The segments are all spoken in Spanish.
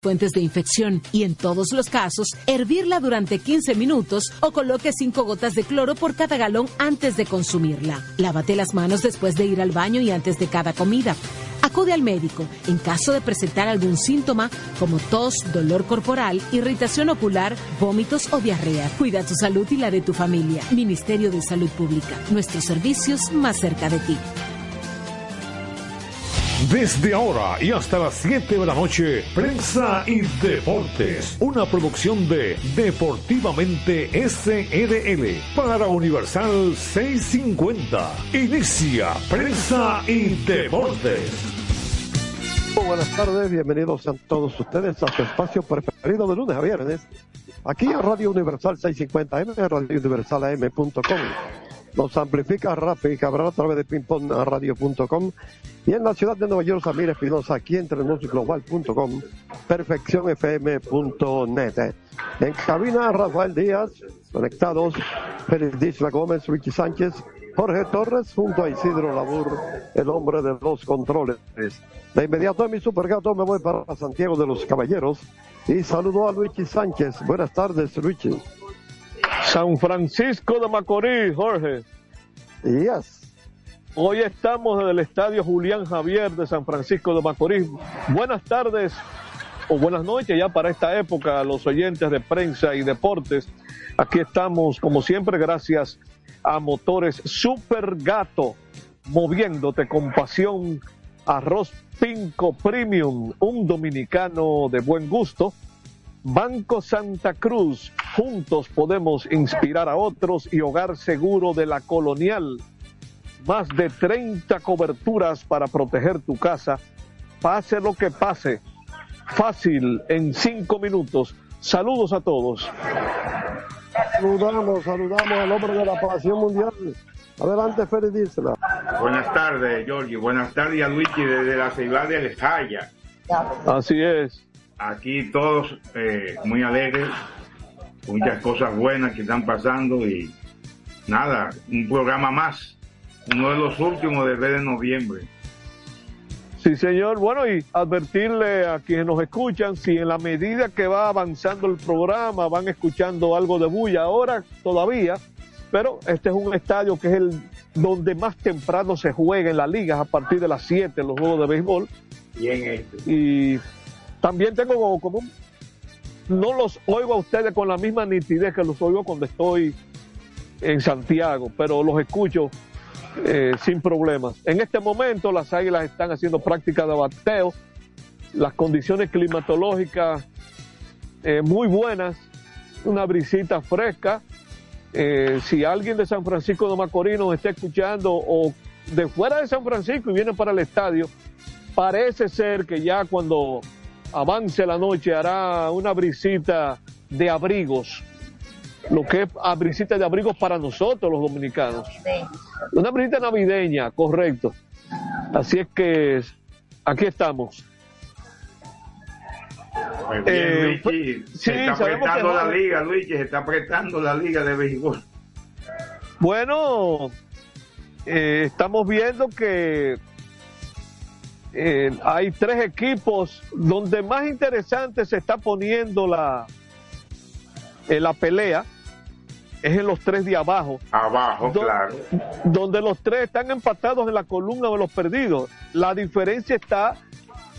fuentes de infección y en todos los casos, hervirla durante 15 minutos o coloque 5 gotas de cloro por cada galón antes de consumirla. Lávate las manos después de ir al baño y antes de cada comida. Acude al médico en caso de presentar algún síntoma como tos, dolor corporal, irritación ocular, vómitos o diarrea. Cuida tu salud y la de tu familia. Ministerio de Salud Pública. Nuestros servicios más cerca de ti. Desde ahora y hasta las 7 de la noche, Prensa y Deportes, una producción de Deportivamente SRL para Universal 650. Inicia Prensa y Deportes. Buenas tardes, bienvenidos a todos ustedes a su espacio preferido de lunes a viernes, aquí en Radio Universal 650M, Radio Nos amplifica Rafi Cabral a través de pingpongradio.com y en la ciudad de Nueva York, Samir Espinosa, aquí entre global.com, perfeccionfm.net. En cabina, Rafael Díaz, conectados, Félix Disla Gómez, Richie Sánchez, Jorge Torres, junto a Isidro Labur, el hombre de los controles. De inmediato a mi supergato me voy para Santiago de los Caballeros y saludo a Luigi Sánchez. Buenas tardes, Luigi. San Francisco de Macorís, Jorge. Yes. Hoy estamos en el Estadio Julián Javier de San Francisco de Macorís. Buenas tardes o buenas noches ya para esta época a los oyentes de prensa y deportes. Aquí estamos, como siempre, gracias a Motores Super Gato, moviéndote con pasión. Arroz Pinco Premium, un dominicano de buen gusto Banco Santa Cruz, juntos podemos inspirar a otros y hogar seguro de la colonial. Más de 30 coberturas para proteger tu casa. Pase lo que pase. Fácil, en cinco minutos. Saludos a todos. Saludamos, saludamos al hombre de la pasión mundial. Adelante, Félix Buenas tardes, Giorgi. Buenas tardes a Luigi desde la ciudad de Jaya. Así es aquí todos eh, muy alegres, muchas cosas buenas que están pasando y nada, un programa más, uno de los últimos del mes de noviembre. Sí, señor. Bueno, y advertirle a quienes nos escuchan, si en la medida que va avanzando el programa van escuchando algo de bulla, ahora todavía, pero este es un estadio que es el donde más temprano se juega en la liga, a partir de las 7 los juegos de béisbol. Y en este. Y también tengo como, no los oigo a ustedes con la misma nitidez que los oigo cuando estoy en Santiago, pero los escucho eh, sin problemas. En este momento las águilas están haciendo práctica de bateo, las condiciones climatológicas eh, muy buenas, una brisita fresca. Eh, si alguien de San Francisco de Macorís nos está escuchando o de fuera de San Francisco y viene para el estadio, parece ser que ya cuando avance la noche, hará una brisita de abrigos, lo que es a brisita de abrigos para nosotros los dominicanos. Una brisita navideña, correcto. Así es que aquí estamos. Muy bien, eh, Luigi. se está apretando la liga, Luigi, se está apretando la liga de béisbol. Bueno, eh, estamos viendo que eh, hay tres equipos donde más interesante se está poniendo la, eh, la pelea. Es en los tres de abajo. Abajo, claro. Donde los tres están empatados en la columna de los perdidos. La diferencia está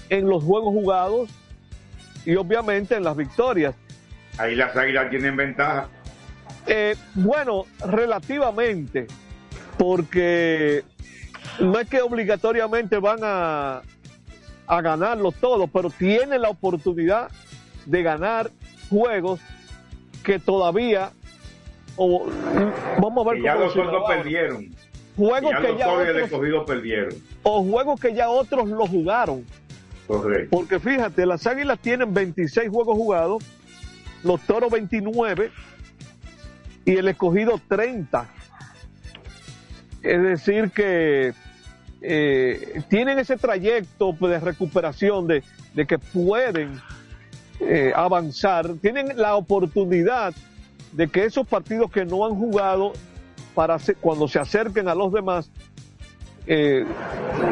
en los juegos jugados y obviamente en las victorias. Ahí las águilas tienen ventaja. Eh, bueno, relativamente, porque no es que obligatoriamente van a, a ganarlo todo, pero tienen la oportunidad de ganar juegos que todavía o, vamos a ver ya los otros perdieron. Juegos que ya otros, perdieron. o juegos que ya otros lo jugaron. Correcto. porque fíjate las águilas tienen 26 juegos jugados los toros 29 y el escogido 30 es decir que eh, tienen ese trayecto de recuperación de, que pueden eh, avanzar, tienen la oportunidad de que esos partidos que no han jugado para cuando se acerquen a los demás eh,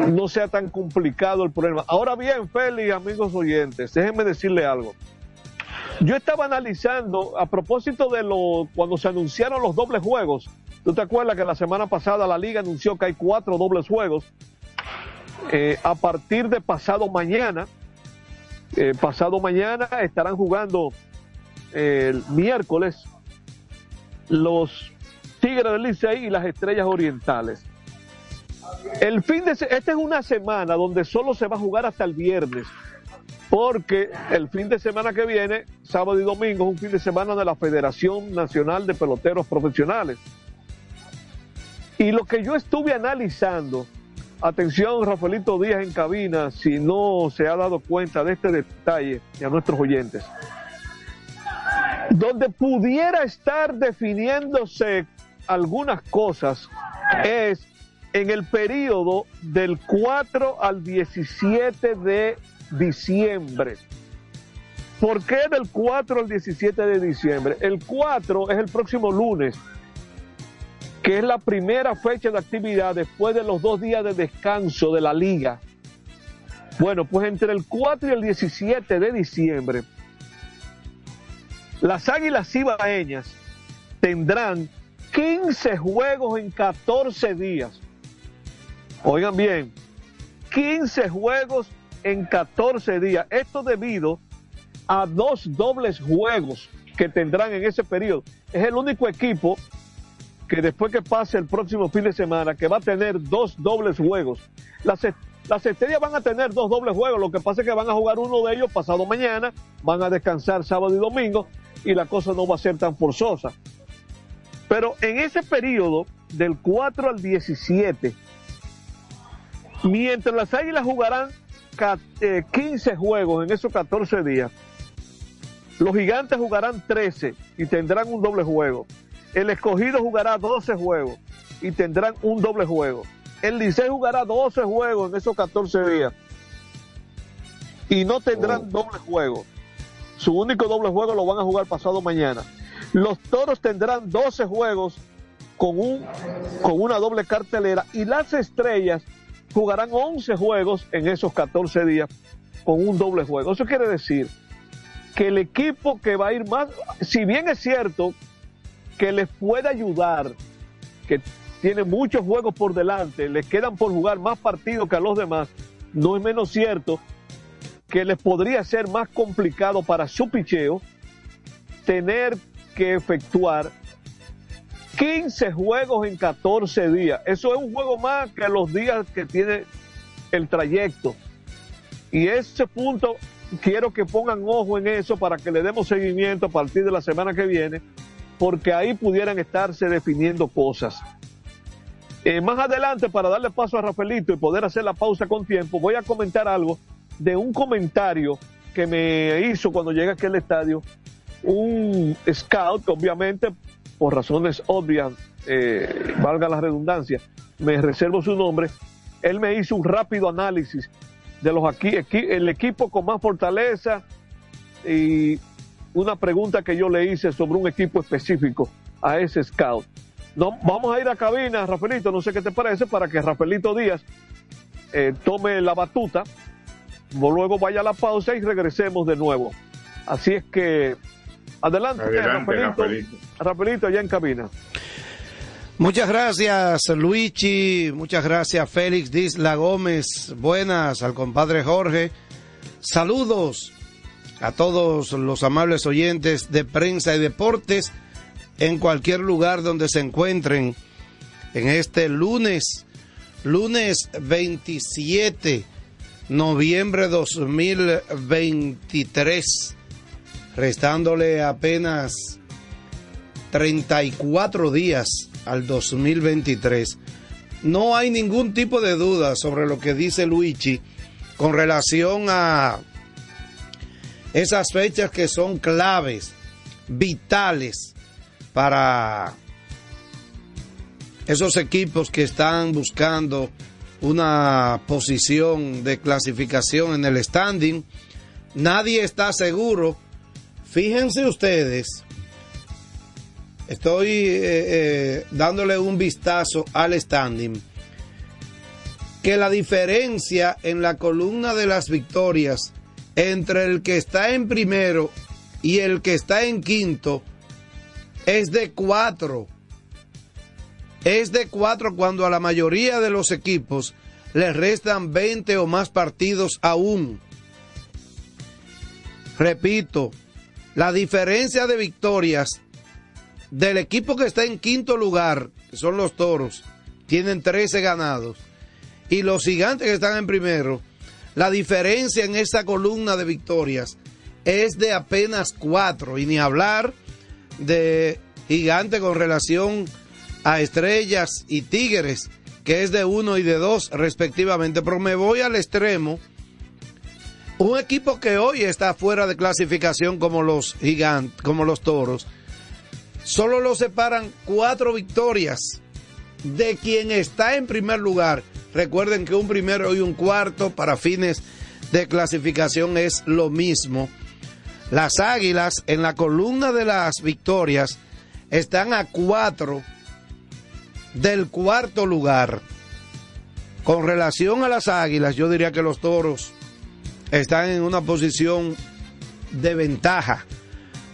no sea tan complicado el problema. Ahora bien, Félix, amigos oyentes, déjenme decirle algo. Yo estaba analizando a propósito de lo cuando se anunciaron los dobles juegos. ¿Tú te acuerdas que la semana pasada la liga anunció que hay cuatro dobles juegos? Eh, a partir de pasado mañana, eh, pasado mañana estarán jugando eh, el miércoles los Tigres del Licey y las Estrellas Orientales. El fin de esta es una semana donde solo se va a jugar hasta el viernes porque el fin de semana que viene, sábado y domingo, es un fin de semana de la Federación Nacional de Peloteros Profesionales. Y lo que yo estuve analizando, atención Rafaelito Díaz en cabina, si no se ha dado cuenta de este detalle y a nuestros oyentes, donde pudiera estar definiéndose algunas cosas es en el periodo del 4 al 17 de diciembre. ¿Por qué del 4 al 17 de diciembre? El 4 es el próximo lunes, que es la primera fecha de actividad después de los dos días de descanso de la liga. Bueno, pues entre el 4 y el 17 de diciembre, las Águilas Ibaeñas tendrán 15 juegos en 14 días. Oigan bien, 15 juegos en 14 días. Esto debido a dos dobles juegos que tendrán en ese periodo. Es el único equipo que después que pase el próximo fin de semana, que va a tener dos dobles juegos. Las, las estrellas van a tener dos dobles juegos, lo que pasa es que van a jugar uno de ellos pasado mañana, van a descansar sábado y domingo y la cosa no va a ser tan forzosa. Pero en ese periodo, del 4 al 17, mientras las águilas jugarán 15 eh, juegos en esos 14 días. Los gigantes jugarán 13 y tendrán un doble juego. El escogido jugará 12 juegos y tendrán un doble juego. El Licey jugará 12 juegos en esos 14 días y no tendrán oh. doble juego. Su único doble juego lo van a jugar pasado mañana. Los toros tendrán 12 juegos con, un, con una doble cartelera y las estrellas jugarán 11 juegos en esos 14 días con un doble juego. Eso quiere decir que el equipo que va a ir más, si bien es cierto que les puede ayudar, que tiene muchos juegos por delante, les quedan por jugar más partidos que a los demás, no es menos cierto que les podría ser más complicado para su picheo tener que efectuar 15 juegos en 14 días. Eso es un juego más que los días que tiene el trayecto. Y ese punto quiero que pongan ojo en eso para que le demos seguimiento a partir de la semana que viene, porque ahí pudieran estarse definiendo cosas. Eh, más adelante, para darle paso a Rafaelito y poder hacer la pausa con tiempo, voy a comentar algo de un comentario que me hizo cuando llegué aquí al estadio un scout, obviamente por razones obvias, eh, valga la redundancia, me reservo su nombre, él me hizo un rápido análisis de los aquí, el equipo con más fortaleza y una pregunta que yo le hice sobre un equipo específico a ese scout. No, vamos a ir a cabina, Rafaelito, no sé qué te parece, para que Rafaelito Díaz eh, tome la batuta, luego vaya a la pausa y regresemos de nuevo. Así es que Adelante, Adelante allá en cabina. Muchas gracias, Luigi. Muchas gracias, Félix Disla Gómez. Buenas al compadre Jorge. Saludos a todos los amables oyentes de prensa y deportes en cualquier lugar donde se encuentren en este lunes, lunes 27, noviembre 2023 restándole apenas 34 días al 2023. No hay ningún tipo de duda sobre lo que dice Luigi con relación a esas fechas que son claves, vitales para esos equipos que están buscando una posición de clasificación en el standing. Nadie está seguro Fíjense ustedes, estoy eh, eh, dándole un vistazo al standing. que la diferencia en la columna de las victorias entre el que está en primero y el que está en quinto es de cuatro. Es de cuatro cuando a la mayoría de los equipos les restan 20 o más partidos aún. Repito, la diferencia de victorias del equipo que está en quinto lugar, que son los toros, tienen 13 ganados, y los gigantes que están en primero, la diferencia en esa columna de victorias es de apenas cuatro, y ni hablar de gigantes con relación a estrellas y tigres, que es de uno y de dos respectivamente, pero me voy al extremo. Un equipo que hoy está fuera de clasificación como los gigantes, como los toros, solo lo separan cuatro victorias de quien está en primer lugar. Recuerden que un primero y un cuarto para fines de clasificación es lo mismo. Las águilas en la columna de las victorias están a cuatro del cuarto lugar. Con relación a las águilas, yo diría que los toros están en una posición de ventaja.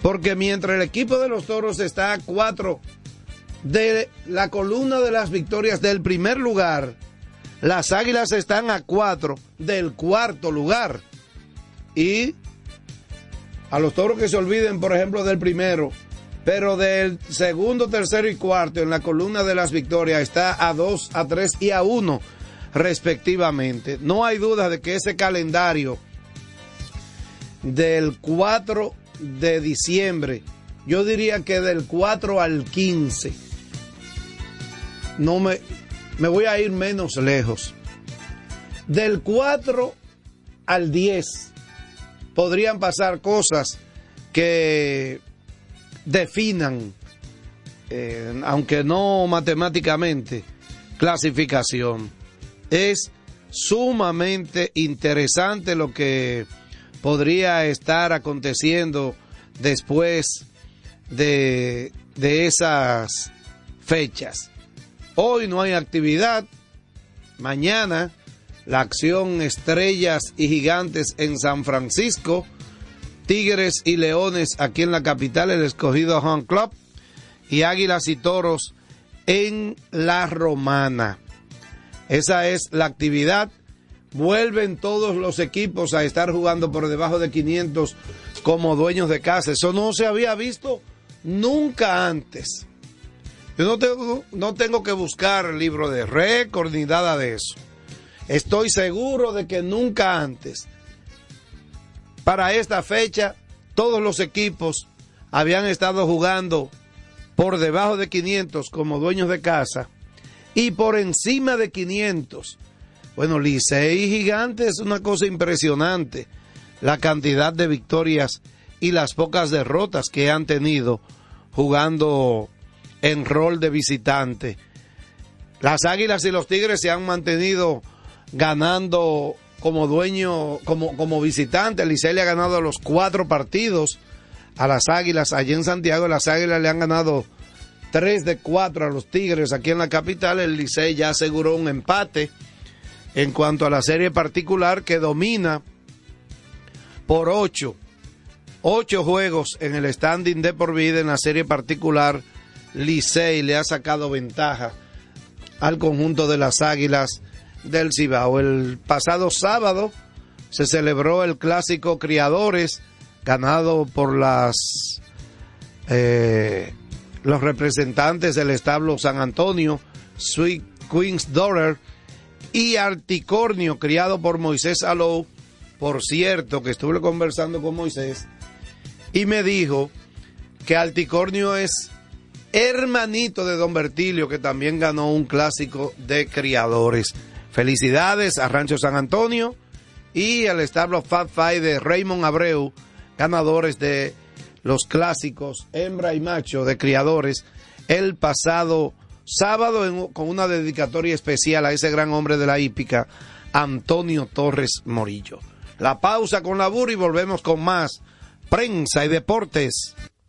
Porque mientras el equipo de los toros está a cuatro de la columna de las victorias del primer lugar, las águilas están a cuatro del cuarto lugar. Y a los toros que se olviden, por ejemplo, del primero, pero del segundo, tercero y cuarto en la columna de las victorias está a dos, a tres y a uno respectivamente. No hay duda de que ese calendario del 4 de diciembre, yo diría que del 4 al 15, no me, me voy a ir menos lejos. Del 4 al 10 podrían pasar cosas que definan, eh, aunque no matemáticamente, clasificación. Es sumamente interesante lo que podría estar aconteciendo después de, de esas fechas. Hoy no hay actividad, mañana la acción Estrellas y Gigantes en San Francisco Tigres y Leones aquí en la capital, el escogido Home Club, y Águilas y Toros en la Romana. Esa es la actividad. Vuelven todos los equipos a estar jugando por debajo de 500 como dueños de casa. Eso no se había visto nunca antes. Yo no tengo, no tengo que buscar libro de récord ni nada de eso. Estoy seguro de que nunca antes para esta fecha, todos los equipos habían estado jugando por debajo de 500 como dueños de casa y por encima de 500. Bueno, Licey Gigante es una cosa impresionante, la cantidad de victorias y las pocas derrotas que han tenido jugando en rol de visitante. Las Águilas y los Tigres se han mantenido ganando como dueño, como, como visitante. Licey le ha ganado los cuatro partidos a las Águilas allí en Santiago. Las Águilas le han ganado tres de cuatro a los Tigres aquí en la capital. El Licey ya aseguró un empate en cuanto a la serie particular que domina por ocho. Ocho juegos en el standing de por vida en la serie particular. Licey le ha sacado ventaja al conjunto de las Águilas del Cibao. El pasado sábado se celebró el clásico Criadores, ganado por las eh, los representantes del establo San Antonio, Sweet Queen's Daughter y Articornio, criado por Moisés Alou. Por cierto, que estuve conversando con Moisés y me dijo que Articornio es hermanito de Don Bertilio, que también ganó un clásico de criadores. Felicidades a Rancho San Antonio y al establo Fat Five de Raymond Abreu, ganadores de los clásicos Hembra y Macho de Criadores, el pasado sábado con una dedicatoria especial a ese gran hombre de la hípica, Antonio Torres Morillo. La pausa con la burra y volvemos con más prensa y deportes.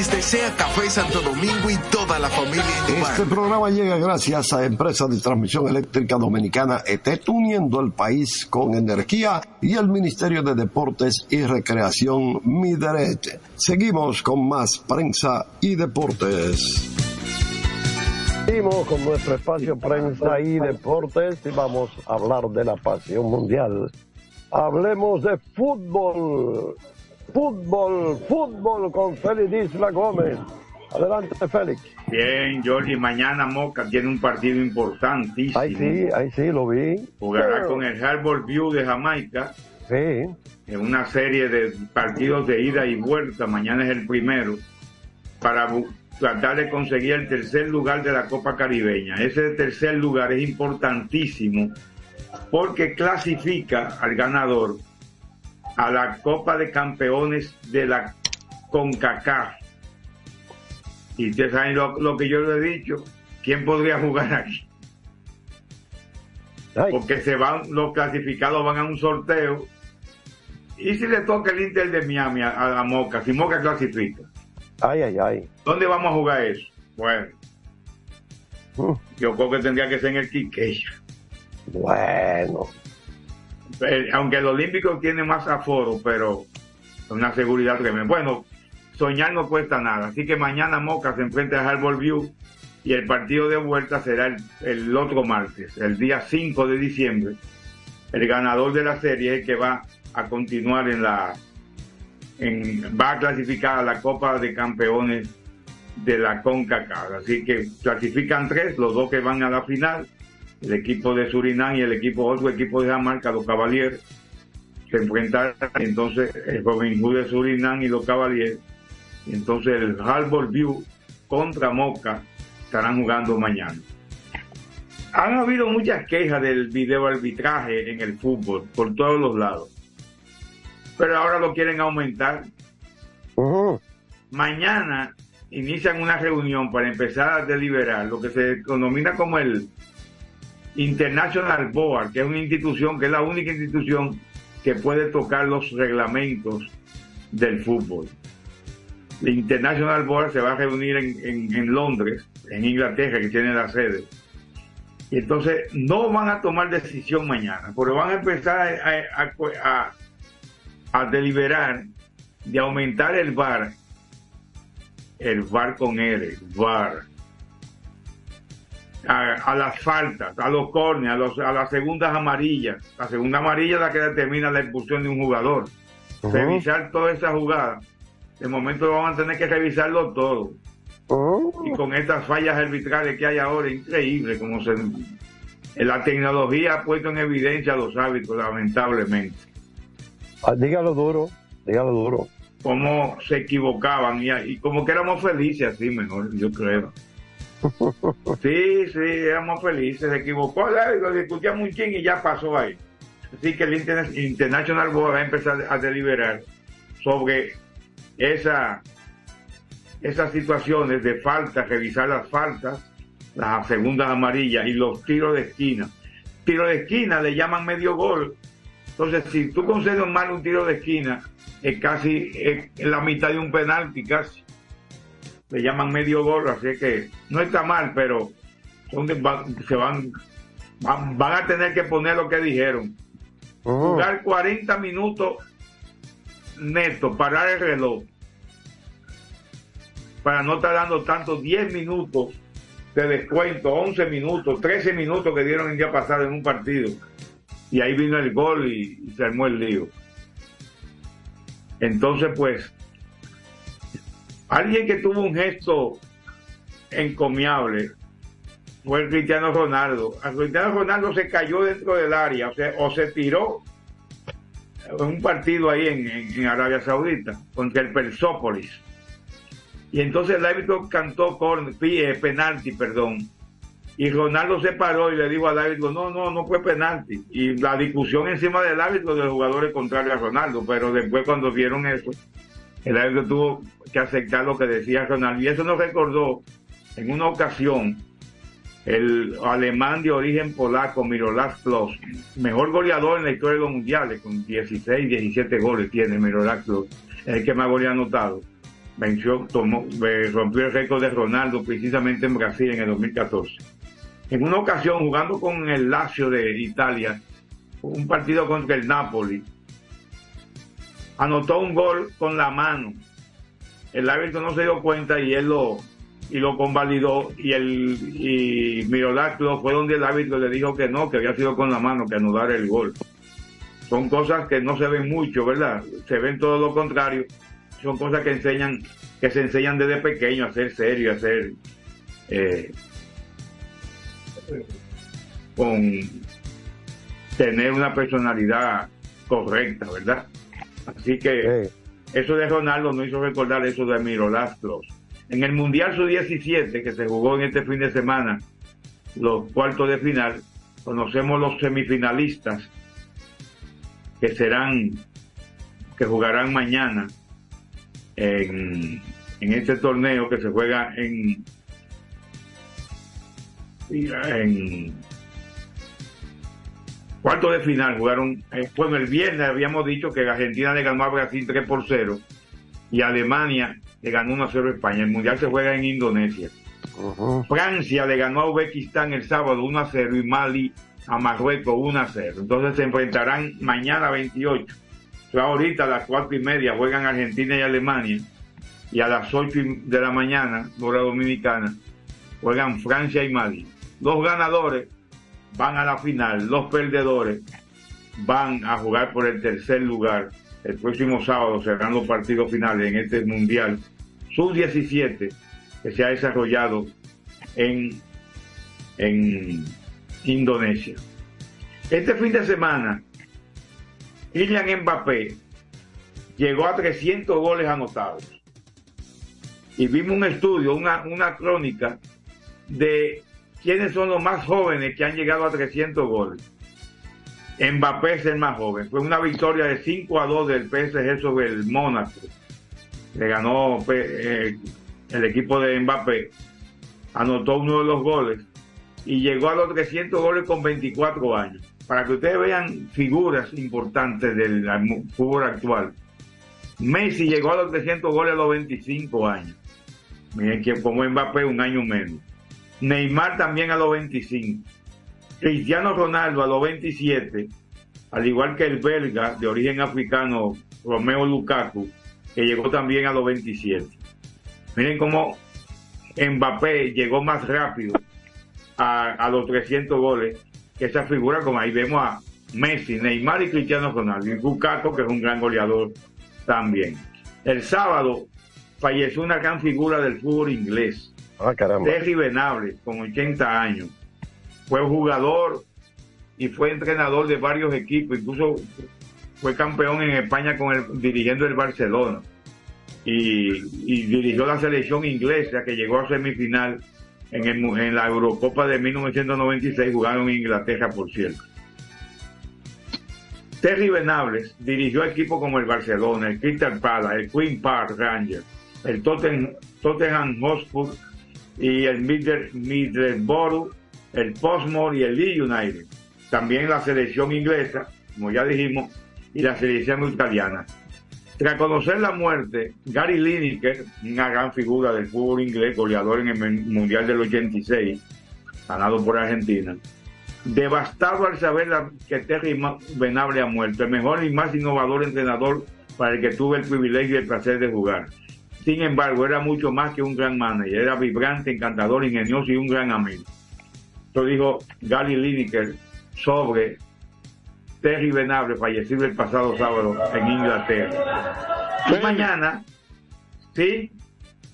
Les desea Café Santo Domingo y toda la familia Indumar. Este programa llega gracias a Empresa de Transmisión Eléctrica Dominicana ET, uniendo el país con energía y el Ministerio de Deportes y Recreación Mideret. Seguimos con más prensa y deportes. Seguimos con nuestro espacio prensa y deportes y vamos a hablar de la pasión mundial. Hablemos de fútbol. Fútbol, fútbol con Félix Isla Gómez. Adelante, Félix. Bien, Jorge, mañana Moca tiene un partido importantísimo. Ahí sí, ahí sí, lo vi. Jugará con el Harbour View de Jamaica. Sí. En una serie de partidos de ida y vuelta. Mañana es el primero. Para tratar de conseguir el tercer lugar de la Copa Caribeña. Ese tercer lugar es importantísimo porque clasifica al ganador a la Copa de Campeones de la CONCACAF. Y ustedes saben lo, lo que yo le he dicho, ¿quién podría jugar aquí? Porque se van, los clasificados van a un sorteo. ¿Y si le toca el Inter de Miami a, a la Moca? Si Moca clasifica. Ay, ay, ay. ¿Dónde vamos a jugar eso? Bueno, Mm, yo creo que tendría que ser en el Quiqueya. Bueno. Eh, aunque el Olímpico tiene más aforo, pero una seguridad tremenda. Bueno, soñar no cuesta nada. Así que mañana Moca se enfrenta a Harbour View y el partido de vuelta será el, el otro martes, el día 5 de diciembre. El ganador de la serie es el que va a continuar en la en, va a clasificar a la Copa de Campeones de la CONCACAF. Así que clasifican tres, los dos que van a la final, el equipo de Surinam y el equipo otro equipo de Jamaica, los Cavaliers, se enfrentarán entonces el Robin Hood de Surinam y los Cavaliers. Entonces el Harbour View contra Moca estarán jugando mañana. Han habido muchas quejas del video arbitraje en el fútbol por todos los lados. Pero ahora lo quieren aumentar. Mañana inician una reunión para empezar a deliberar lo que se denomina como el International Board, que es una institución, que es la única institución que puede tocar los reglamentos del fútbol. La International Board se va a reunir en, Londres, en Inglaterra, que tiene la sede. Y entonces no van a tomar decisión mañana, pero van a empezar a deliberar de aumentar el VAR, el VAR con R, VAR, a, a las faltas, a los cornes, a, los, a las segundas amarillas. La segunda amarilla es la que determina la expulsión de un jugador. Revisar toda esa jugada. De momento van a tener que revisarlo todo. Y con estas fallas arbitrales que hay ahora, increíble como se... La tecnología ha puesto en evidencia a los hábitos, lamentablemente. Ah, Dígalo duro, dígalo duro. Cómo se equivocaban y, y como que éramos felices así mejor, yo creo. Sí, sí, éramos felices, se equivocó, lo discutíamos un ching y ya pasó ahí. Así que el Interna- International Board va a empezar a deliberar sobre esa, esas situaciones de faltas, revisar las faltas, las segundas amarillas y los tiros de esquina. Tiro de esquina le llaman medio gol. Entonces, si tú concedes mal un tiro de esquina, es casi la mitad de un penalti, casi le llaman medio gol, así que no está mal, pero son de- va- se van, van, van a tener que poner lo que dijeron. jugar 40 minutos neto, parar el reloj, para no estar dando tanto 10 minutos de descuento, 11 minutos, 13 minutos que dieron el día pasado en un partido. Y ahí vino el gol y, y se armó el lío. Entonces, pues, alguien que tuvo un gesto encomiable fue el Cristiano Ronaldo. Cristiano Ronaldo se cayó dentro del área, o, se tiró en un partido ahí en, Arabia Saudita contra el Persópolis. Y entonces el árbitro cantó con penalti, perdón. Y Ronaldo se paró y le dijo al árbitro, no, no, no fue penalti. Y la discusión encima del árbitro de los jugadores contrarios a Ronaldo. Pero después cuando vieron eso, el árbitro tuvo que aceptar lo que decía Ronaldo. Y eso nos recordó en una ocasión el alemán de origen polaco, Miroslav Klose, mejor goleador en la historia de los mundiales, con 16, 17 goles tiene Miroslav Klose, es el que más goles ha anotado. Venció, tomó, eh, rompió el récord de Ronaldo precisamente en Brasil en el 2014. En una ocasión, jugando con el Lazio de Italia, un partido contra el Napoli, anotó un gol con la mano. El árbitro no se dio cuenta y él lo, y lo convalidó y el y Miroslav Klose fue donde el árbitro le dijo que no, que había sido con la mano, que anulara el gol. Son cosas que no se ven mucho, ¿verdad? Se ven todo lo contrario. Son cosas que enseñan, que se enseñan desde pequeño a ser serio, a ser eh, con tener una personalidad correcta, ¿verdad? Así que eso de Ronaldo no hizo recordar eso de Miroslav Klose. En el Mundial Sub-17 que se jugó en este fin de semana, los cuartos de final, conocemos los semifinalistas que serán, que jugarán mañana en, en este torneo que se juega en, en cuarto de final jugaron, eh, bueno, el viernes habíamos dicho que Argentina le ganó a Brasil 3 por 0 y Alemania le ganó 1 a 0 a España. El mundial se juega en Indonesia. Francia le ganó a Uzbekistán el sábado 1 a 0 y Mali a Marruecos 1 a 0. Entonces se enfrentarán mañana 28. O sea, ahorita a las 4 y media juegan Argentina y Alemania y a las 8 y- de la mañana, hora dominicana, juegan Francia y Mali. Los ganadores van a la final, los perdedores van a jugar por el tercer lugar. El próximo sábado serán los partidos finales en este mundial sub-17 que se ha desarrollado en, en Indonesia. Este fin de semana, Kylian Mbappé llegó a 300 goles anotados. Y vimos un estudio, una, una crónica de quiénes son los más jóvenes que han llegado a 300 goles. Mbappé es el más joven. Fue una victoria de 5 a 2 del PSG sobre el Mónaco. Le ganó eh, el equipo de Mbappé. Anotó uno de los goles y llegó a los 300 goles con 24 años. Para que ustedes vean figuras importantes del fútbol actual. Messi llegó a los 300 goles a los 25 años. Miren que como Mbappé un año menos. Neymar también a los 25. Cristiano Ronaldo a los 27, al igual que el belga de origen africano Romeo Lukaku, que llegó también a los 27. Miren cómo Mbappé llegó más rápido a, a los 300 goles que esa figura, como ahí vemos a Messi, Neymar y Cristiano Ronaldo, y Lukaku, que es un gran goleador también. El sábado falleció una gran figura del fútbol inglés, Ah, caramba. Terry Venable, con 80 años. Fue jugador y fue entrenador de varios equipos, incluso fue campeón en España con el, dirigiendo el Barcelona. Y, dirigió la selección inglesa que llegó a semifinal en, el en la Eurocopa de 1996, jugaron en Inglaterra, por cierto. Terry Venables dirigió equipos como el Barcelona, el Crystal Palace, el Queen Park Rangers, el Totten- Tottenham Hotspur y el Middle- Middlesbrough, el Portsmouth y el Leeds United. También la selección inglesa, como ya dijimos, y la selección italiana. Tras conocer la muerte, Gary Lineker, una gran figura del fútbol inglés, goleador en el Mundial del 86, ganado por Argentina, devastado al saber que Terry Venable ha muerto, el mejor y más innovador entrenador para el que tuve el privilegio y el placer de jugar. Sin embargo, era mucho más que un gran manager, era vibrante, encantador, ingenioso y un gran amigo. Esto dijo Gary Lineker sobre Terry Venable, fallecido el pasado sábado en Inglaterra. Y mañana, ¿sí?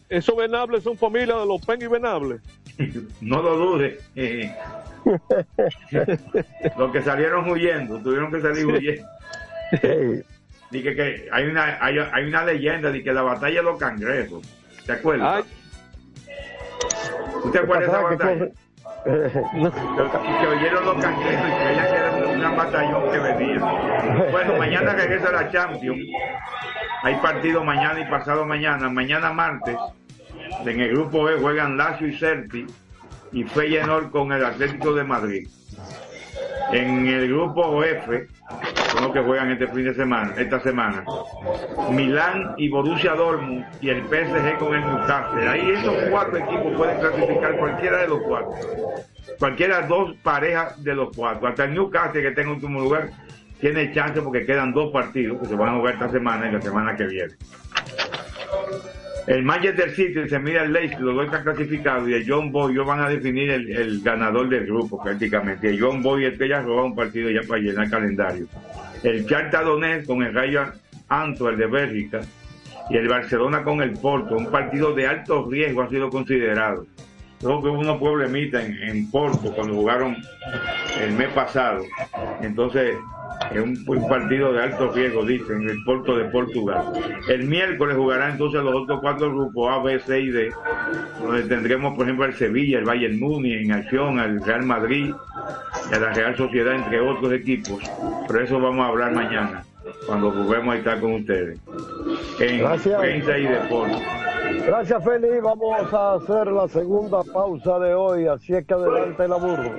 Esos venables son familia de los Pen y Venables. no lo dude. eh, los que salieron huyendo, tuvieron que salir huyendo. Dije que hay una, hay, hay una leyenda de que la batalla de los cangrejos. ¿Te acuerdas? ¿Tú te acuerdas de esa batalla? que oyeron los cangrejos y creían que era una batallón que venía. Bueno, mañana regresa la Champions. Hay partido mañana y pasado mañana. Mañana martes, en el grupo E juegan Lazio y Celtic y Feyenoord con el Atlético de Madrid. En el grupo F, que juegan este fin de semana, esta semana, Milán y Borussia Dortmund y el PSG con el Newcastle. Ahí esos cuatro equipos pueden clasificar cualquiera de los cuatro. Cualquiera dos parejas de los cuatro. Hasta el Newcastle que está en último lugar tiene chance porque quedan dos partidos que se van a jugar esta semana y la semana que viene. El Manchester City se mira el Leicester, los dos están clasificados y el John Boy, ellos van a definir el, ganador del grupo prácticamente. El John Boy es que ya roba un partido ya para llenar el calendario. El Charta Donetsk con el Rayo Antwerp de Bélgica y el Barcelona con el Porto, un partido de alto riesgo ha sido considerado. Creo que hubo unos problemitas en, en Porto cuando jugaron el mes pasado. Entonces, es un, un partido de alto riesgo, dicen, el Porto de Portugal. El miércoles jugará entonces los otros cuatro grupos A, B, C y D, donde tendremos, por ejemplo, el Sevilla, el Bayern Múnich en acción, el Real Madrid, y la Real Sociedad, entre otros equipos. Pero eso vamos a hablar mañana, cuando juguemos a estar con ustedes. En Gracias. prensa y deporte. Gracias, Feli. Vamos a hacer la segunda pausa de hoy, así es que adelante la burro.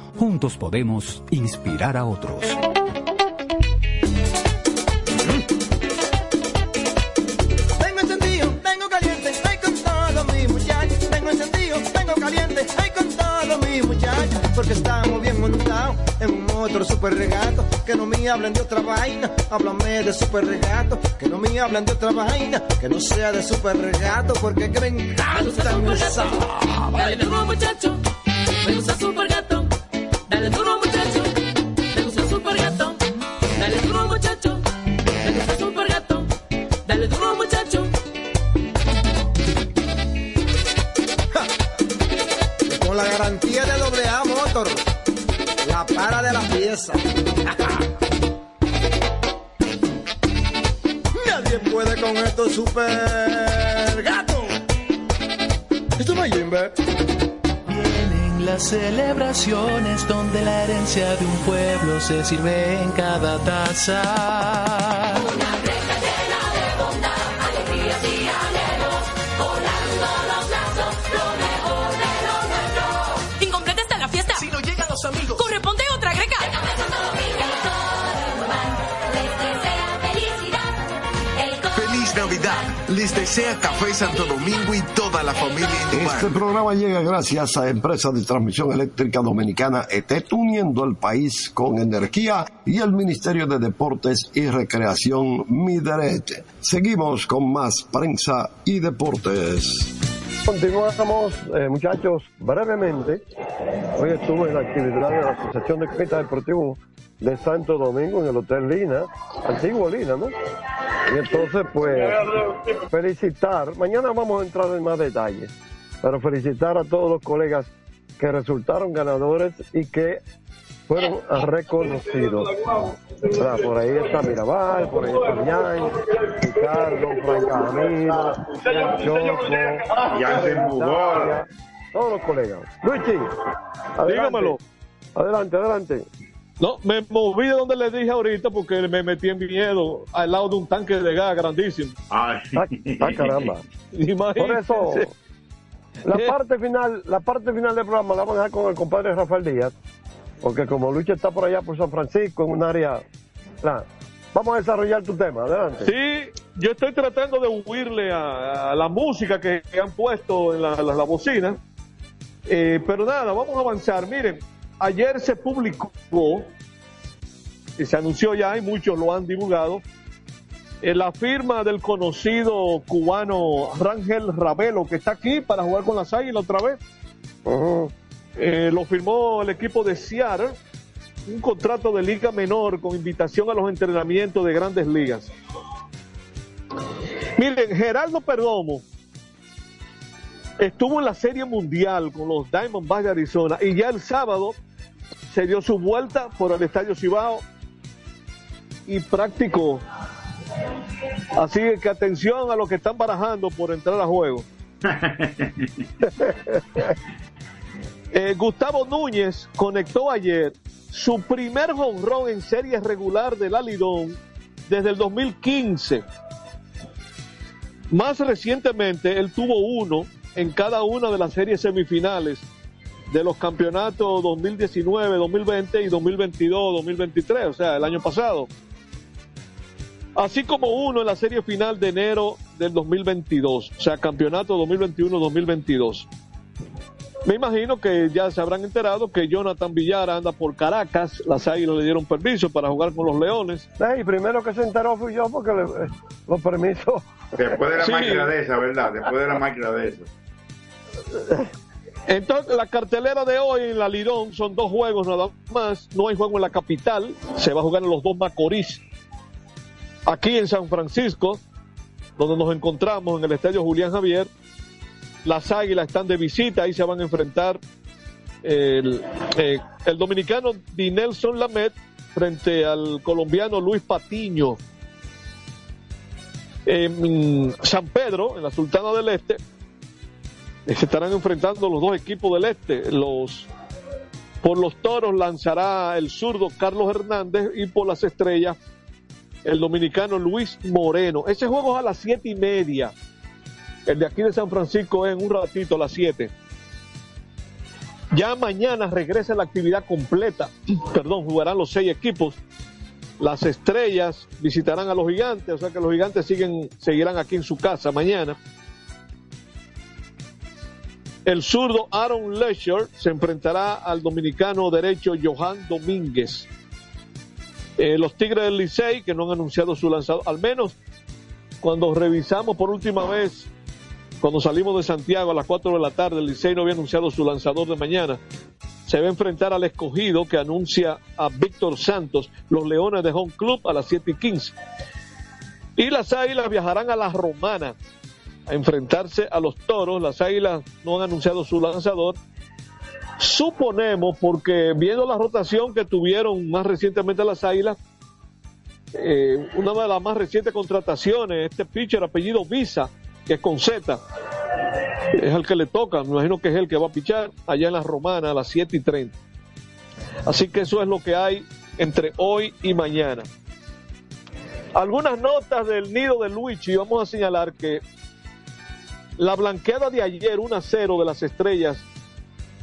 Juntos podemos inspirar a otros. Tengo encendido, tengo caliente, ay con todo mi muchachos. Tengo encendido, tengo caliente, ay con todo mi muchachos. Porque estamos bien montados en un otro super regato. Que no me hablen de otra vaina, háblame de super regato. Que no me hablen de otra vaina, que no sea de super regato. Porque que me encanta. Dale duro muchacho, me gusta super gato. Para de la pieza. Nadie puede con esto super gato. Esto no Jimbe. Vienen las celebraciones donde la herencia de un pueblo se sirve en cada taza. Les desea Café Santo Domingo y toda la familia. Este programa llega gracias a Empresa de Transmisión Eléctrica Dominicana ETET, uniendo el país con energía y el Ministerio de Deportes y Recreación Mideret. Seguimos con más prensa y deportes. Continuamos, eh, muchachos, brevemente. Hoy estuve en la actividad de la Asociación de Ciclistas Deportivos de Santo Domingo en el Hotel Lina, antiguo Lina, ¿no? Y entonces, pues, felicitar. Mañana vamos a entrar en más detalles, pero felicitar a todos los colegas que resultaron ganadores y que fueron reconocidos. ¿Verdad? Por ahí está Mirabal, por ahí está Millán, Ricardo, Frank Camilo, Choco, Bugol. todos los colegas. Luigi, adelante. Dígamelo. Adelante, adelante. No, me moví de donde le dije ahorita porque me metí en miedo al lado de un tanque de gas grandísimo. Ah, ah, caramba. Por eso, la parte final, la parte final del programa la vamos a dejar con el compadre Rafael Díaz, porque como Lucha está por allá por San Francisco, en un área, vamos a desarrollar tu tema, adelante. Sí, yo estoy tratando de huirle a, a la música que, que han puesto en la, la- la bocina. Eh, pero nada, vamos a avanzar. Miren, ayer se publicó, y se anunció ya, y muchos lo han divulgado, eh, la firma del conocido cubano Rangel Ravelo, que está aquí para jugar con las águilas otra vez. Eh, lo firmó el equipo de Seattle, un contrato de liga menor con invitación a los entrenamientos de grandes ligas. Miren, Geraldo Perdomo estuvo en la Serie Mundial con los Diamondbacks de Arizona y ya el sábado se dio su vuelta por el Estadio Cibao y practicó. Así que atención a los que están barajando por entrar a juego. Eh, Gustavo Núñez conectó ayer su primer jonrón en serie regular del Alidón desde el 2015. Más recientemente, él tuvo uno en cada una de las series semifinales de los campeonatos 2019, 2020 y 2022, 2023, o sea, el año pasado. Así como uno en la serie final de enero del 2022, o sea, campeonato 2021-2022. Me imagino que ya se habrán enterado que Jonathan Villar anda por Caracas, las Águilas le dieron permiso para jugar con los Leones. y primero que se enteró fui yo porque le- eh, los permisos. Después de la Sí. máquina de esa, ¿verdad? Después de la máquina de esa. Entonces, la cartelera de hoy en la Lidón son dos juegos nada más. No hay juego en la capital. Se va a jugar en los dos Macorís. Aquí en San Francisco, donde nos encontramos en el estadio Julián Javier. Las águilas están de visita. Ahí se van a enfrentar el, eh, dominicano Dinelson Lamet frente al colombiano Luis Patiño. En San Pedro, en la Sultana del Este, eh, se estarán enfrentando los dos equipos del este. Los por los toros lanzará el zurdo Carlos Hernández y por las estrellas el dominicano Luis Moreno. Ese juego es a las siete y media. El de aquí de San Francisco es en un ratito a las 7. Ya mañana regresa la actividad completa. Perdón, jugarán los seis equipos. Las estrellas visitarán a los gigantes, o sea que los gigantes siguen, seguirán aquí en su casa mañana. El zurdo Aaron Lesher se enfrentará al dominicano derecho Johan Domínguez. Eh, los Tigres del Licey, que no han anunciado su lanzador, al menos cuando revisamos por última vez, cuando salimos de Santiago a las 4 de la tarde, el Licey no había anunciado su lanzador de mañana. Se va a enfrentar al escogido que anuncia a Víctor Santos, los Leones de Home Club a las 7 y 15. Y las Águilas viajarán a la Romana a enfrentarse a los toros. Las águilas no han anunciado su lanzador. Suponemos, porque viendo la rotación que tuvieron más recientemente las águilas, eh, una de las más recientes contrataciones, este pitcher apellido Visa, que es con Z, es el que le toca, me imagino que es el que va a pichar allá en la Romana a las 7 y 30. Así que eso es lo que hay entre hoy y mañana. Algunas notas del nido de Luigi, vamos a señalar que la blanqueada de ayer, 1 a 0 de las estrellas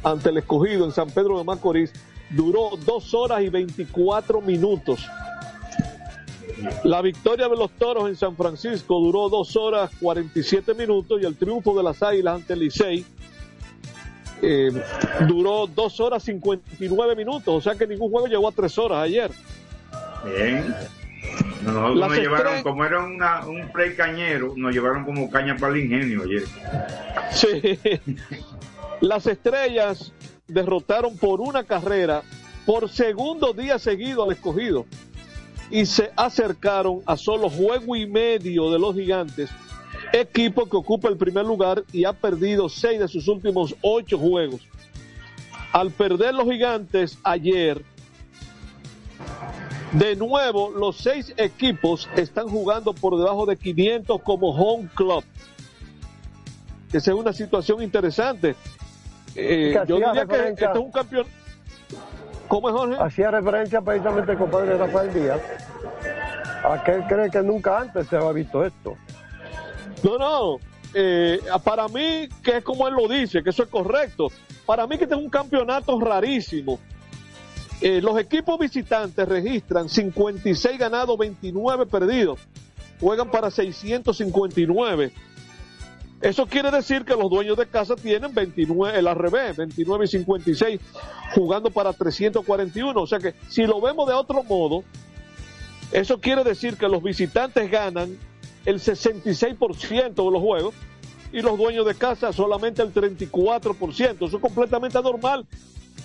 ante el escogido en San Pedro de Macorís, duró 2 horas y 24 minutos. La victoria de los toros en San Francisco duró 2 horas 47 minutos y el triunfo de las águilas ante el Licey eh, duró 2 horas 59 minutos. O sea que ningún juego llegó a 3 horas ayer. Bien. Nosotros Las nos llevaron, como era una- un play cañero, nos llevaron como caña para el ingenio ayer. Sí. Las estrellas derrotaron por una carrera por segundo día seguido al escogido y se acercaron a solo juego y medio de los gigantes, equipo que ocupa el primer lugar y ha perdido seis de sus últimos ocho juegos. Al perder los gigantes ayer, de nuevo los seis equipos están jugando por debajo de 500 como home club. Esa es una situación interesante. Eh, yo diría que este es un campeón. ¿Cómo es, Jorge? Hacía referencia precisamente el compadre Rafael Díaz a que él cree que nunca antes se había visto esto. No, no. eh, para mí, que es como él lo dice, que eso es correcto. Para mí que este es un campeonato rarísimo. Eh, los equipos visitantes registran 56 ganados, 29 perdidos. Juegan para 659. Eso quiere decir que los dueños de casa tienen 29, el al revés, 29 y 56, jugando para 341. O sea que si lo vemos de otro modo, eso quiere decir que los visitantes ganan el 66% de los juegos y los dueños de casa solamente el 34%. Eso es completamente anormal.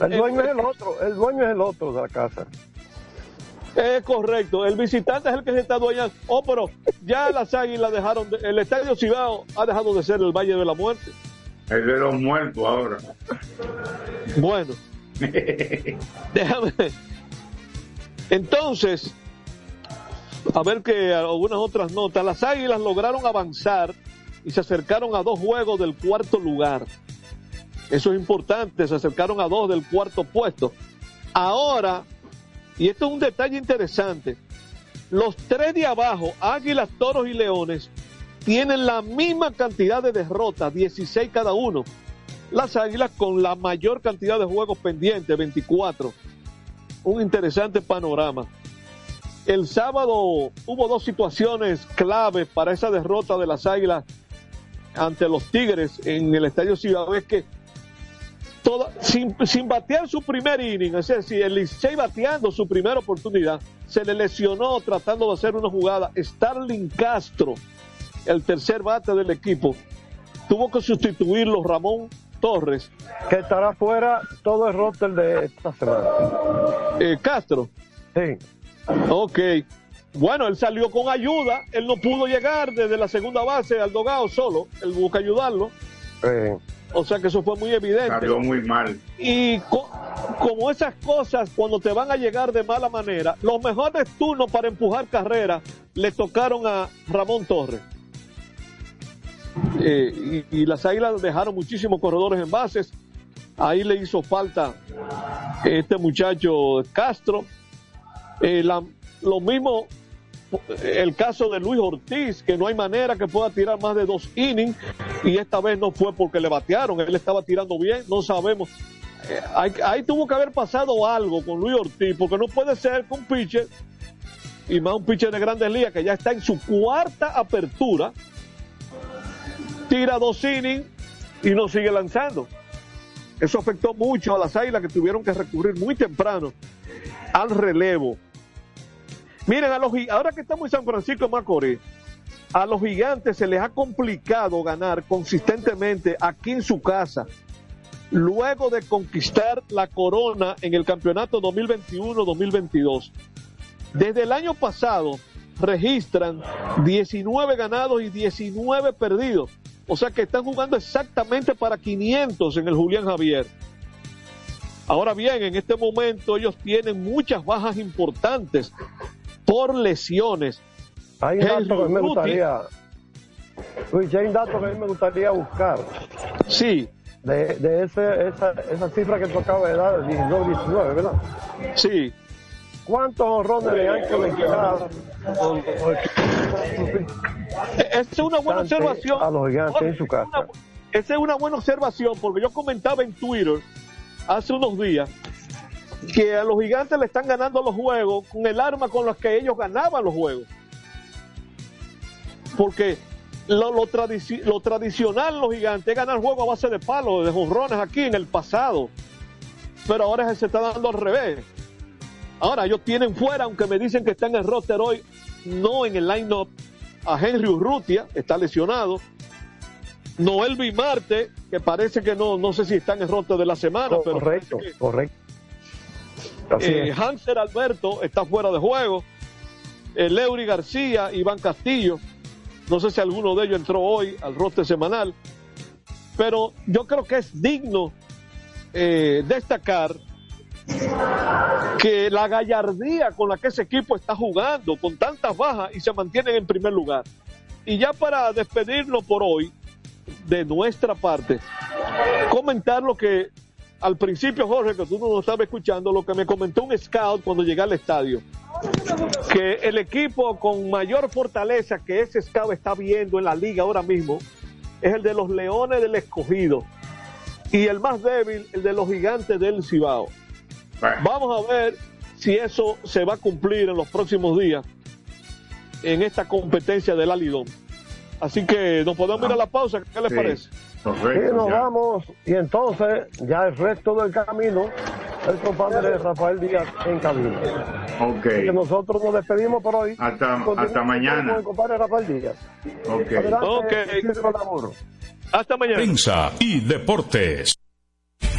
El dueño es el otro, el dueño es el otro de la casa. Es correcto, el visitante es el que se está dueñando. Oh, pero ya las águilas dejaron, de- el estadio Cibao ha dejado de ser el Valle de la Muerte. El de los muertos ahora. Bueno, déjame. Entonces, a ver que algunas otras notas. Las águilas lograron avanzar y se acercaron a dos juegos del cuarto lugar. Eso es importante, se acercaron a dos del cuarto puesto. Ahora, y esto es un detalle interesante, los tres de abajo, Águilas, Toros y Leones, tienen la misma cantidad de derrotas, 16 cada uno. Las Águilas con la mayor cantidad de juegos pendientes, 24. Un interesante panorama. El sábado hubo dos situaciones claves para esa derrota de las Águilas ante los Tigres en el Estadio Ciudad. Que toda, sin, sin batear su primer inning, es decir, el Licey bateando su primera oportunidad, se le lesionó tratando de hacer una jugada. Starling Castro, el tercer bate del equipo, tuvo que sustituirlo Ramón Torres. Que estará fuera todo el roster de esta semana. Eh, Castro. Sí. Ok. Bueno, él salió con ayuda, él no pudo llegar desde la segunda base al dogado solo, él busca ayudarlo. Eh, O sea que eso fue muy evidente. Salió muy mal. Y co- como esas cosas, cuando te van a llegar de mala manera, los mejores turnos para empujar carrera le tocaron a Ramón Torres. Eh, y, y las águilas dejaron muchísimos corredores en bases. Ahí le hizo falta este muchacho Castro. Eh, la- lo mismo el caso de Luis Ortiz, que no hay manera que pueda tirar más de dos innings, y esta vez no fue porque le batearon, él estaba tirando bien, no sabemos. Eh, ahí, tuvo que haber pasado algo con Luis Ortiz, porque no puede ser que un pitcher, y más un pitcher de grandes ligas, que ya está en su cuarta apertura, tira dos innings y no sigue lanzando. Eso afectó mucho a las águilas que tuvieron que recurrir muy temprano al relevo. Miren, a los, ahora que estamos en San Francisco de Macorís, a los gigantes se les ha complicado ganar consistentemente aquí en su casa, luego de conquistar la corona en el campeonato 2021-2022. Desde el año pasado registran 19 ganados y 19 perdidos. O sea que están jugando exactamente para 500 en el Julián Javier. Ahora bien, en este momento ellos tienen muchas bajas importantes por lesiones. hay un dato que me gustaría. Luis, hay un dato que a mí me gustaría buscar. Sí. De, de ese, esa, esa cifra que tú acabas de dar, 19, 19, ¿verdad? Sí. ¿Cuántos honrones le han conectado Esa es una buena observación. a los gigantes en su casa? Esa es una buena observación porque yo comentaba en Twitter hace unos días que a los gigantes le están ganando los juegos con el arma con la que ellos ganaban los juegos. Porque lo, lo, tradici- lo tradicional los gigantes es ganar juegos a base de palos, de jonrones aquí en el pasado. Pero ahora se está dando al revés. Ahora ellos tienen fuera, aunque me dicen que está en el roster hoy, no en el line-up, a Henry Urrutia, está lesionado. Noel Bimarte, que parece que no, no sé si está en el roster de la semana, pero Correcto, correcto. Eh. Hanser Alberto está fuera de juego. Eh, Leury García, Iván Castillo. No sé si alguno de ellos entró hoy al roster semanal. Pero yo creo que es digno eh, destacar que la gallardía con la que ese equipo está jugando, con tantas bajas y se mantienen en primer lugar. Y ya para despedirnos por hoy, de nuestra parte, comentar lo que al principio, Jorge, que tú no estabas escuchando, lo que me comentó un scout cuando llegué al estadio, que el equipo con mayor fortaleza que ese scout está viendo en la liga ahora mismo es el de los Leones del Escogido y el más débil, el de los Gigantes del Cibao. Vamos a ver si eso se va a cumplir en los próximos días en esta competencia del Alidón. Así que nos podemos ir a la pausa, ¿qué les Sí. parece? Sí, nos vamos y entonces ya el resto del camino el compadre Rafael Díaz en cabina. Ok. Que nosotros nos despedimos por hoy. Hasta, hasta mañana. Con el compadre Rafael Díaz. Ok. Adelante, Ok. Isidro Laboro. Hasta mañana. Prensa y deportes.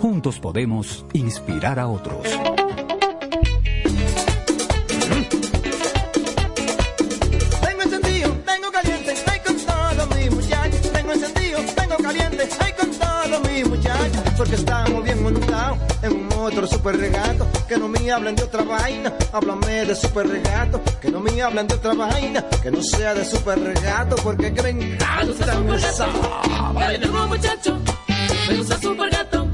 Juntos podemos inspirar a otros. Tengo encendido, tengo caliente, estoy con todos mis muchachos. Tengo encendido, tengo caliente, estoy con todos mis muchachos. Porque estamos bien montados en un otro super regato. Que no me hablen de otra vaina, háblame de super regato. Que no me hablen de otra vaina, que no sea de super regato. Porque que me encanta esa. Vale, muchacho, me gusta super gato.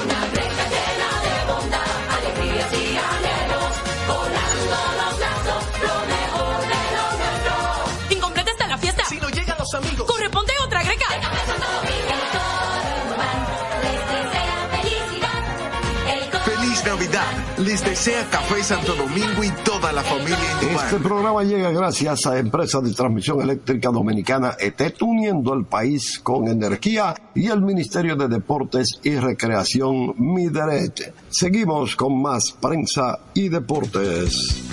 Feliz Navidad. Les desea Café Santo Domingo y toda la familia. Este programa llega gracias a Empresa de Transmisión Eléctrica Dominicana ET, uniendo el país con energía y el Ministerio de Deportes y Recreación Mideret. Seguimos con más prensa y deportes.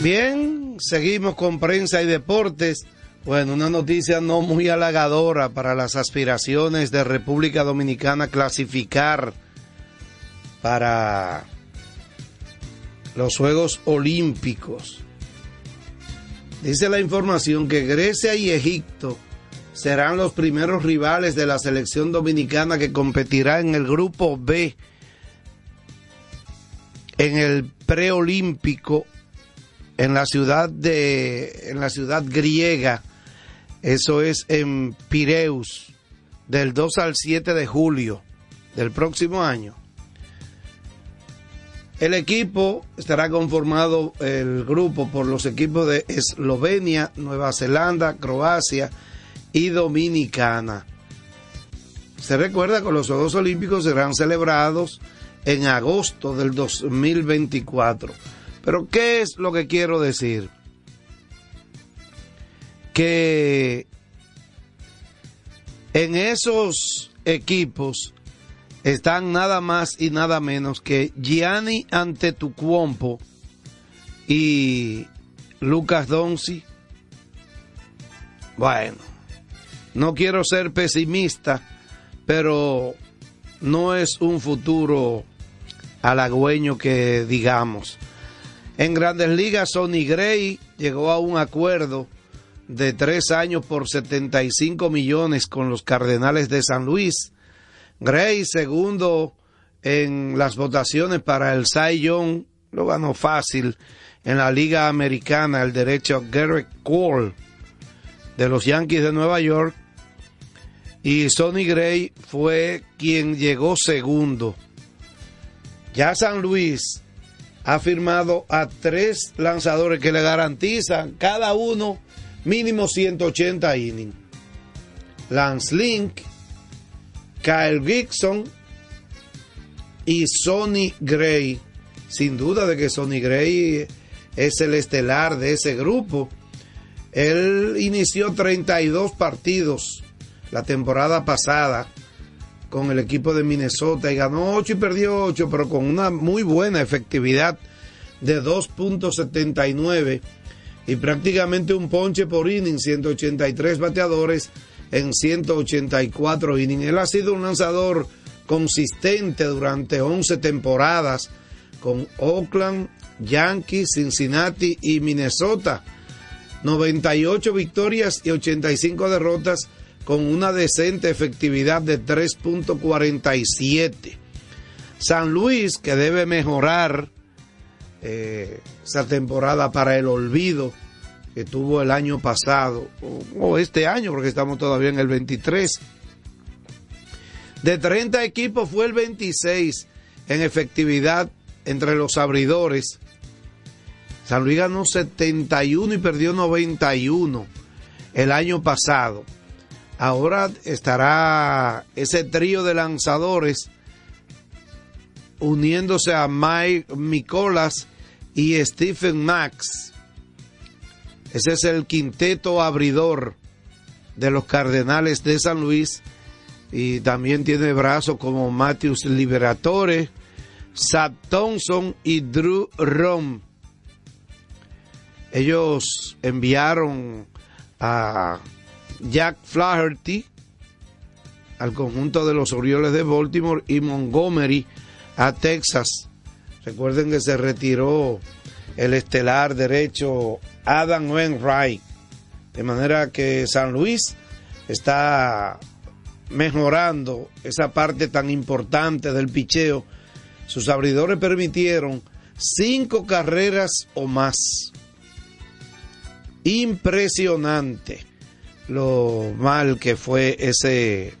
Bien, seguimos con prensa y deportes. Bueno, una noticia no muy halagadora para las aspiraciones de República Dominicana clasificar para los Juegos Olímpicos. Dice la información que Grecia y Egipto serán los primeros rivales de la selección dominicana que competirá en el grupo B en el preolímpico en la ciudad de en la ciudad griega eso es en Pireus del 2 al 7 de julio del próximo año el equipo estará conformado el grupo por los equipos de Eslovenia, Nueva Zelanda, Croacia y Dominicana. Se recuerda que los Juegos Olímpicos serán celebrados en agosto del 2024. Pero ¿qué es lo que quiero decir? Que en esos equipos están nada más y nada menos que Gianni Antetokounmpo y Lucas Donzi. Bueno, no quiero ser pesimista, pero no es un futuro halagüeño que digamos. En Grandes Ligas, Sonny Gray llegó a un acuerdo de tres años por 75 millones con los Cardenales de San Luis. Gray, segundo en las votaciones para el Cy Young, lo ganó fácil en la Liga Americana, el derecho Garrett Cole de los Yankees de Nueva York. Y Sonny Gray fue quien llegó segundo. Ya San Luis ha firmado a tres lanzadores que le garantizan cada uno mínimo 180 innings. Lance Link, Kyle Gibson y Sonny Gray. Sin duda de que Sonny Gray es el estelar de ese grupo. Él inició 32 partidos la temporada pasada con el equipo de Minnesota y ganó 8 y perdió 8, pero con una muy buena efectividad de 2.79 y prácticamente un ponche por inning, 183 bateadores en 184 innings. Él ha sido un lanzador consistente durante 11 temporadas con Oakland, Yankees, Cincinnati y Minnesota. 98 victorias y 85 derrotas con una decente efectividad de 3.47. San Luis, que debe mejorar eh, esa temporada para el olvido que tuvo el año pasado, o, este año, porque estamos todavía en el 23. De 30 equipos fue el 26 en efectividad entre los abridores. San Luis ganó 71 y perdió 91 el año pasado. Ahora estará ese trío de lanzadores uniéndose a Mike Nicolas y Stephen Max. Ese es el quinteto abridor de los Cardenales de San Luis y también tiene brazos como Matthews Liberatore, Sad Thompson y Drew Rom. Ellos enviaron a Jack Flaherty al conjunto de los Orioles de Baltimore y Montgomery a Texas. Recuerden que se retiró el estelar derecho Adam Wainwright. De manera que San Luis está mejorando esa parte tan importante del picheo. Sus abridores permitieron cinco carreras o más. Impresionante lo mal que fue ese,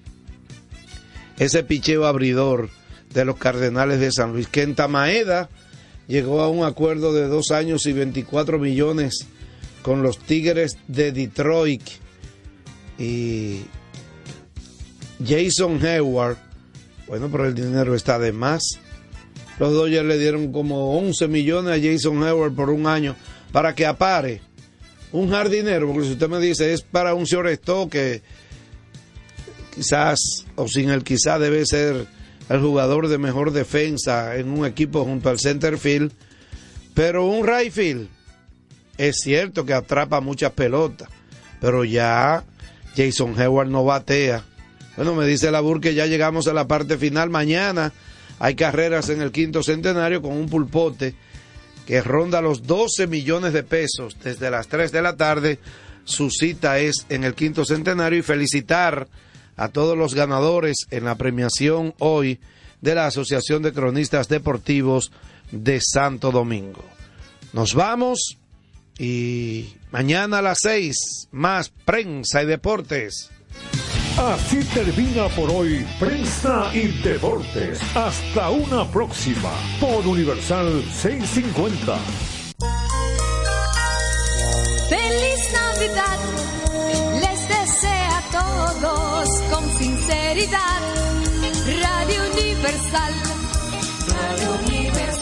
ese picheo abridor de los Cardenales de San Luis. Kenta Maeda llegó a un acuerdo de dos años y 24 millones con los Tigres de Detroit. Y Jason Hayward, bueno, pero el dinero está de más. Los Dodgers le dieron como 11 millones a Jason Hayward por un año para que apare un jardinero, porque si usted me dice es para un shortstop que quizás, o sin el quizás debe ser el jugador de mejor defensa en un equipo junto al center field, pero un right es cierto que atrapa muchas pelotas, pero ya Jason Hayward no batea. Bueno, me dice la Bur que ya llegamos a la parte final. Mañana hay carreras en el quinto centenario con un pulpote que ronda los 12 millones de pesos desde las 3 de la tarde. Su cita es en el quinto centenario y felicitar a todos los ganadores en la premiación hoy de la Asociación de Cronistas Deportivos de Santo Domingo. Nos vamos y mañana a las 6 más prensa y deportes. Así termina por hoy Prensa y Deportes. Hasta una próxima por Universal 650. Feliz Navidad, con sinceridad. Radio Universal, Radio Universal.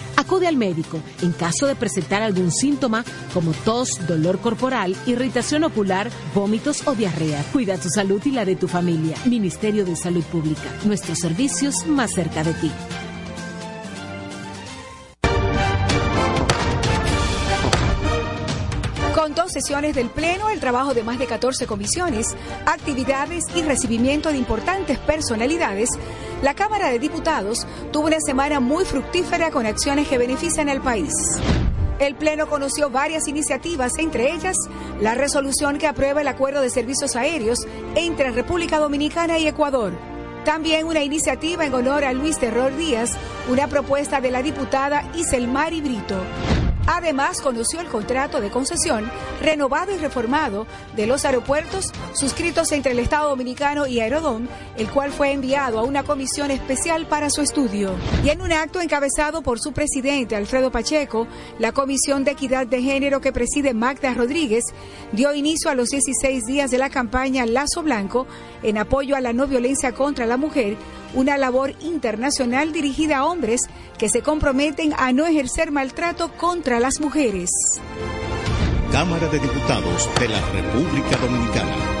Acude al médico en caso de presentar algún síntoma como tos, dolor corporal, irritación ocular, vómitos o diarrea. Cuida tu salud y la de tu familia. Ministerio de Salud Pública. Nuestros servicios más cerca de ti. Con dos sesiones del Pleno, el trabajo de más de 14 comisiones, actividades y recibimiento de importantes personalidades, la Cámara de Diputados tuvo una semana muy fructífera con acciones que benefician al país. El Pleno conoció varias iniciativas, entre ellas la resolución que aprueba el acuerdo de servicios aéreos entre República Dominicana y Ecuador. También una iniciativa en honor a Luis Terror Díaz, una propuesta de la diputada Iselmari Brito. Además, conoció el contrato de concesión renovado y reformado de los aeropuertos suscritos entre el Estado Dominicano y Aerodón, el cual fue enviado a una comisión especial para su estudio. Y en un acto encabezado por su presidente Alfredo Pacheco, la Comisión de Equidad de Género que preside Magda Rodríguez dio inicio a los 16 días de la campaña Lazo Blanco en apoyo a la no violencia contra la mujer una labor internacional dirigida a hombres que se comprometen a no ejercer maltrato contra las mujeres. Cámara de Diputados de la República Dominicana.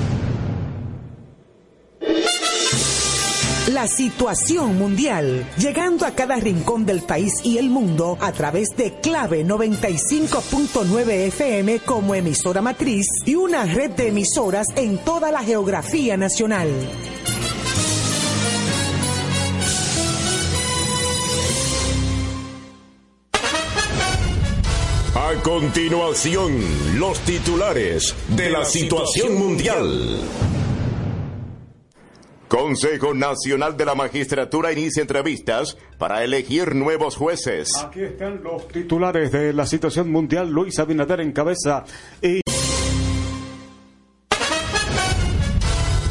La situación mundial, llegando a cada rincón del país y el mundo a través de Clave 95.9 FM como emisora matriz y una red de emisoras en toda la geografía nacional. A continuación, los titulares de la situación mundial. Consejo Nacional de la Magistratura inicia entrevistas para elegir nuevos jueces. Aquí están los titulares de la situación mundial. Luis Abinader en cabeza y...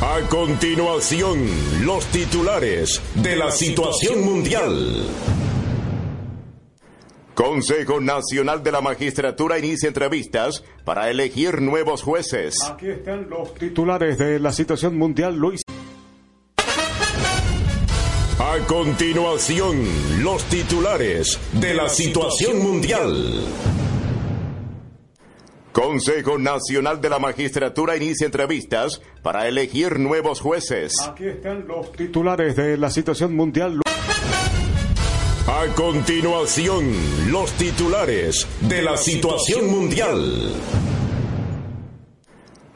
A continuación, los titulares de la situación mundial. Consejo Nacional de la Magistratura inicia entrevistas para elegir nuevos jueces. Aquí están los titulares de la situación mundial. Luis. A continuación, los titulares de la situación mundial. Consejo Nacional de la Magistratura inicia entrevistas para elegir nuevos jueces. Aquí están los titulares de la situación mundial. A continuación, los titulares de la situación mundial.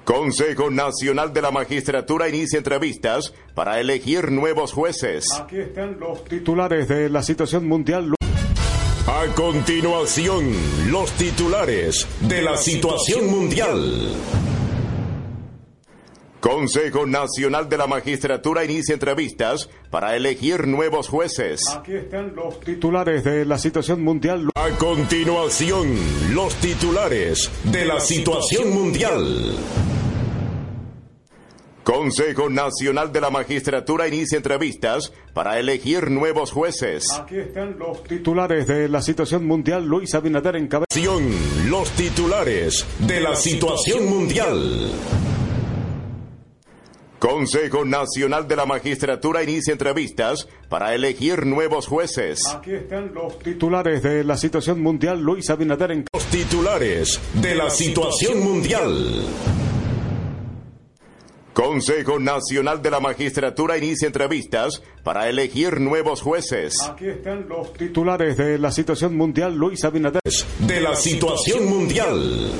Consejo Nacional de la Magistratura inicia entrevistas para elegir nuevos jueces. Aquí están los titulares de la situación mundial. A continuación, los titulares de la situación mundial. Consejo Nacional de la Magistratura inicia entrevistas para elegir nuevos jueces. Aquí están los titulares de la situación mundial. A continuación, los titulares de la situación mundial. Consejo Nacional de la Magistratura inicia entrevistas para elegir nuevos jueces. Aquí están los titulares de la situación mundial. Luis Abinader en cabeza. Los titulares de la situación mundial. Consejo Nacional de la Magistratura inicia entrevistas para elegir nuevos jueces. Aquí están los titulares de la situación mundial. Luis Abinader en Los titulares de la situación mundial. Consejo Nacional de la Magistratura inicia entrevistas para elegir nuevos jueces. Aquí están los titulares de la situación mundial. Luis Abinader. De la situación mundial.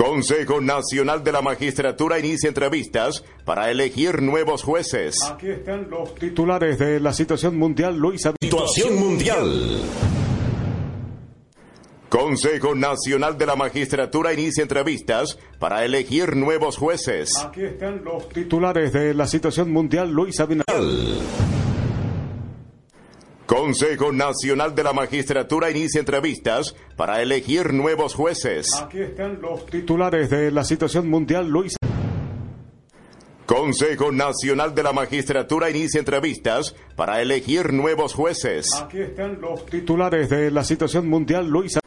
Consejo Nacional de la Magistratura inicia entrevistas para elegir nuevos jueces. Aquí están los titulares de la situación mundial. Luis Abinader. Situación mundial. Consejo Nacional de la Magistratura inicia entrevistas para elegir nuevos jueces. Aquí están los titulares de la situación mundial. Luis Abinader. Consejo Nacional de la Magistratura inicia entrevistas para elegir nuevos jueces. Aquí están los titulares de la situación mundial. Luis. Consejo Nacional de la Magistratura inicia entrevistas para elegir nuevos jueces. Aquí están los titulares de la situación mundial. Luis.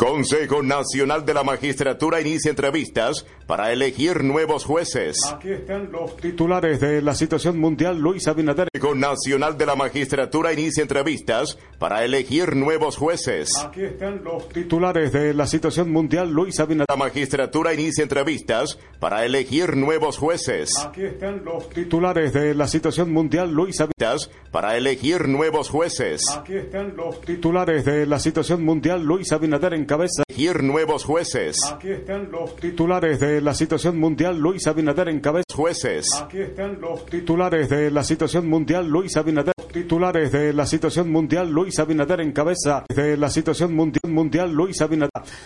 Consejo Nacional de la Magistratura inicia entrevistas para elegir nuevos jueces. Aquí están los titulares de la situación mundial. Luis Abinader. Consejo Nacional de la Magistratura inicia entrevistas para elegir nuevos jueces. Aquí están los titulares de la situación mundial. Luis Abinader. La Magistratura inicia entrevistas para elegir nuevos jueces. Aquí están los titulares de la situación mundial. Luis Abinader. Para elegir nuevos jueces. Aquí están los titulares de la situación mundial. Luis Abinader en cabeza. Elegir nuevos jueces. Aquí están los titulares de la situación mundial. Luis Abinader en cabeza. Jueces. Aquí están los titulares de la situación mundial. Luis Abinader. Titulares de la situación mundial. Luis Abinader en cabeza. De la situación mundial. Mundial. Luis Abinader.